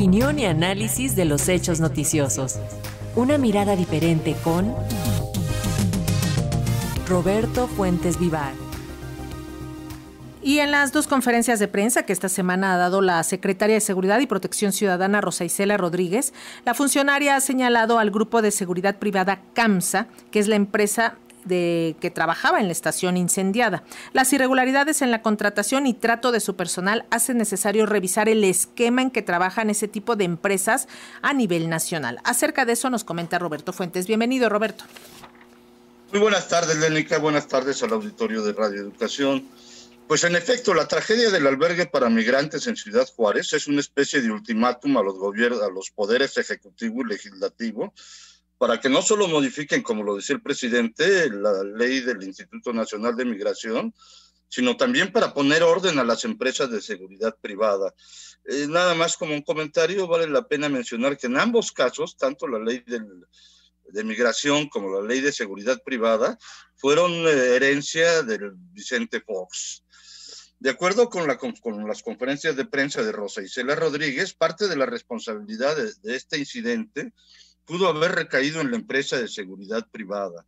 Opinión y análisis de los hechos noticiosos. Una mirada diferente con Roberto Fuentes Vivar. Y en las dos conferencias de prensa que esta semana ha dado la secretaria de Seguridad y Protección Ciudadana Rosa Isela Rodríguez, la funcionaria ha señalado al grupo de seguridad privada CAMSA, que es la empresa de que trabajaba en la estación incendiada. Las irregularidades en la contratación y trato de su personal hacen necesario revisar el esquema en que trabajan ese tipo de empresas a nivel nacional. Acerca de eso nos comenta Roberto Fuentes. Bienvenido, Roberto. Muy buenas tardes, Lénica. Buenas tardes al auditorio de Radio Educación. Pues en efecto, la tragedia del albergue para migrantes en Ciudad Juárez es una especie de ultimátum a los gobiernos, a los poderes ejecutivo y legislativo para que no solo modifiquen, como lo decía el presidente, la ley del Instituto Nacional de Migración, sino también para poner orden a las empresas de seguridad privada. Eh, nada más como un comentario, vale la pena mencionar que en ambos casos, tanto la ley de migración como la ley de seguridad privada, fueron eh, herencia del Vicente Fox. De acuerdo con, la, con, las conferencias de prensa de Rosa Isela Rodríguez, parte de la responsabilidad de, de este incidente pudo haber recaído en la empresa de seguridad privada.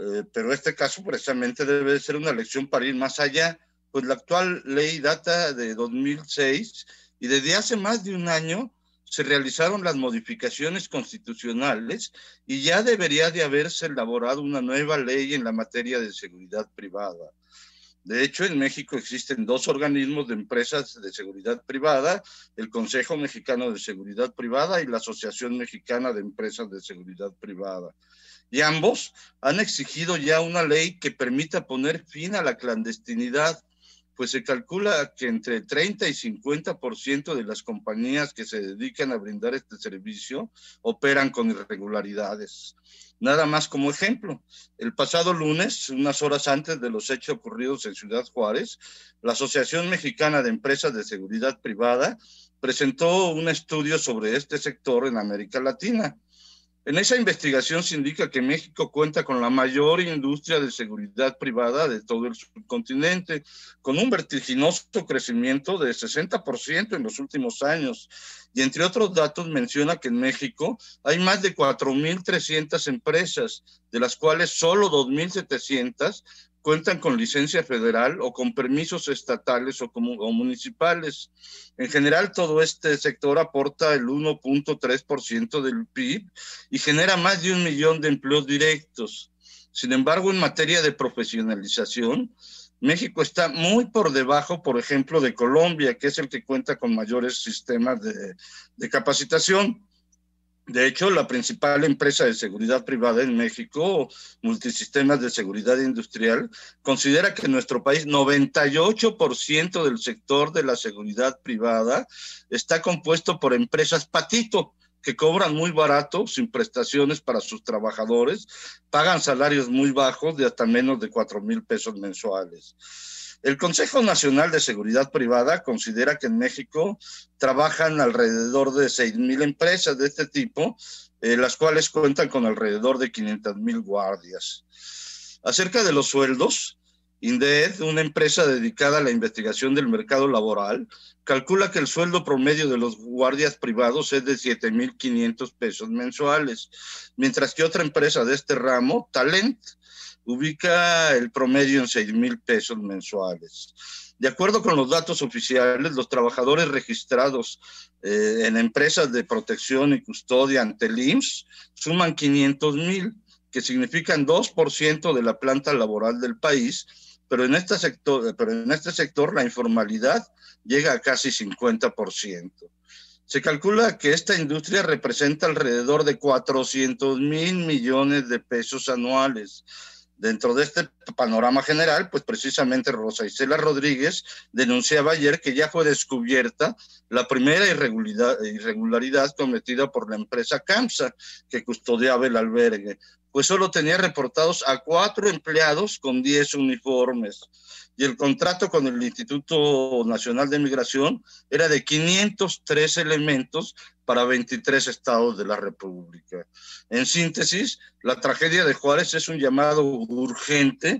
Eh, pero este caso precisamente debe ser una lección para ir más allá, pues la actual ley data de 2006 y desde hace más de un año se realizaron las modificaciones constitucionales y ya debería de haberse elaborado una nueva ley en la materia de seguridad privada. De hecho, en México existen dos organismos de empresas de seguridad privada, el Consejo Mexicano de Seguridad Privada y la Asociación Mexicana de Empresas de Seguridad Privada. Y ambos han exigido ya una ley que permita poner fin a la clandestinidad, pues se calcula que entre 30 y 50% de las compañías que se dedican a brindar este servicio operan con irregularidades. Nada más como ejemplo, el pasado lunes, unas horas antes de los hechos ocurridos en Ciudad Juárez, la Asociación Mexicana de Empresas de Seguridad Privada presentó un estudio sobre este sector en América Latina. En esa investigación se indica que México cuenta con la mayor industria de seguridad privada de todo el subcontinente, con un vertiginoso crecimiento de 60% en los últimos años. Y entre otros datos menciona que en México hay más de 4.300 empresas, de las cuales solo 2.700 cuentan con licencia federal o con permisos estatales o, o municipales. En general, todo este sector aporta el 1.3% del PIB y genera más de un millón de empleos directos. Sin embargo, en materia de profesionalización, México está muy por debajo, por ejemplo, de Colombia, que es el que cuenta con mayores sistemas de, de capacitación. De hecho, la principal empresa de seguridad privada en México, Multisistemas de Seguridad Industrial, considera que en nuestro país 98% del sector de la seguridad privada está compuesto por empresas patito, que cobran muy barato, sin prestaciones para sus trabajadores, pagan salarios muy bajos de hasta menos de 4 mil pesos mensuales. El Consejo Nacional de Seguridad Privada considera que en México trabajan alrededor de 6 mil empresas de este tipo, eh, las cuales cuentan con alrededor de 500 mil guardias. Acerca de los sueldos, INDED, una empresa dedicada a la investigación del mercado laboral, calcula que el sueldo promedio de los guardias privados es de 7.500 pesos mensuales, mientras que otra empresa de este ramo, Talent, ubica el promedio en 6 mil pesos mensuales. De acuerdo con los datos oficiales, los trabajadores registrados eh, en empresas de protección y custodia ante el IMSS suman 500 mil, que significan 2% de la planta laboral del país, pero en, este sector, pero en este sector la informalidad llega a casi 50%. Se calcula que esta industria representa alrededor de 400 mil millones de pesos anuales Dentro de este panorama general, pues precisamente Rosa Isela Rodríguez denunciaba ayer que ya fue descubierta la primera irregularidad, irregularidad cometida por la empresa CAMSA, que custodiaba el albergue, pues solo tenía reportados a cuatro empleados con diez uniformes y el contrato con el Instituto Nacional de Migración era de 503 elementos para 23 estados de la República. En síntesis, la tragedia de Juárez es un llamado urgente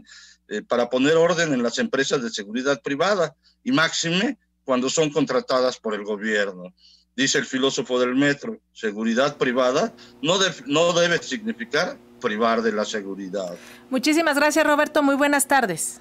eh, para poner orden en las empresas de seguridad privada y máxime cuando son contratadas por el gobierno. dice el filósofo del metro, seguridad privada no, no debe significar privar de la seguridad. Muchísimas gracias Roberto, muy buenas tardes.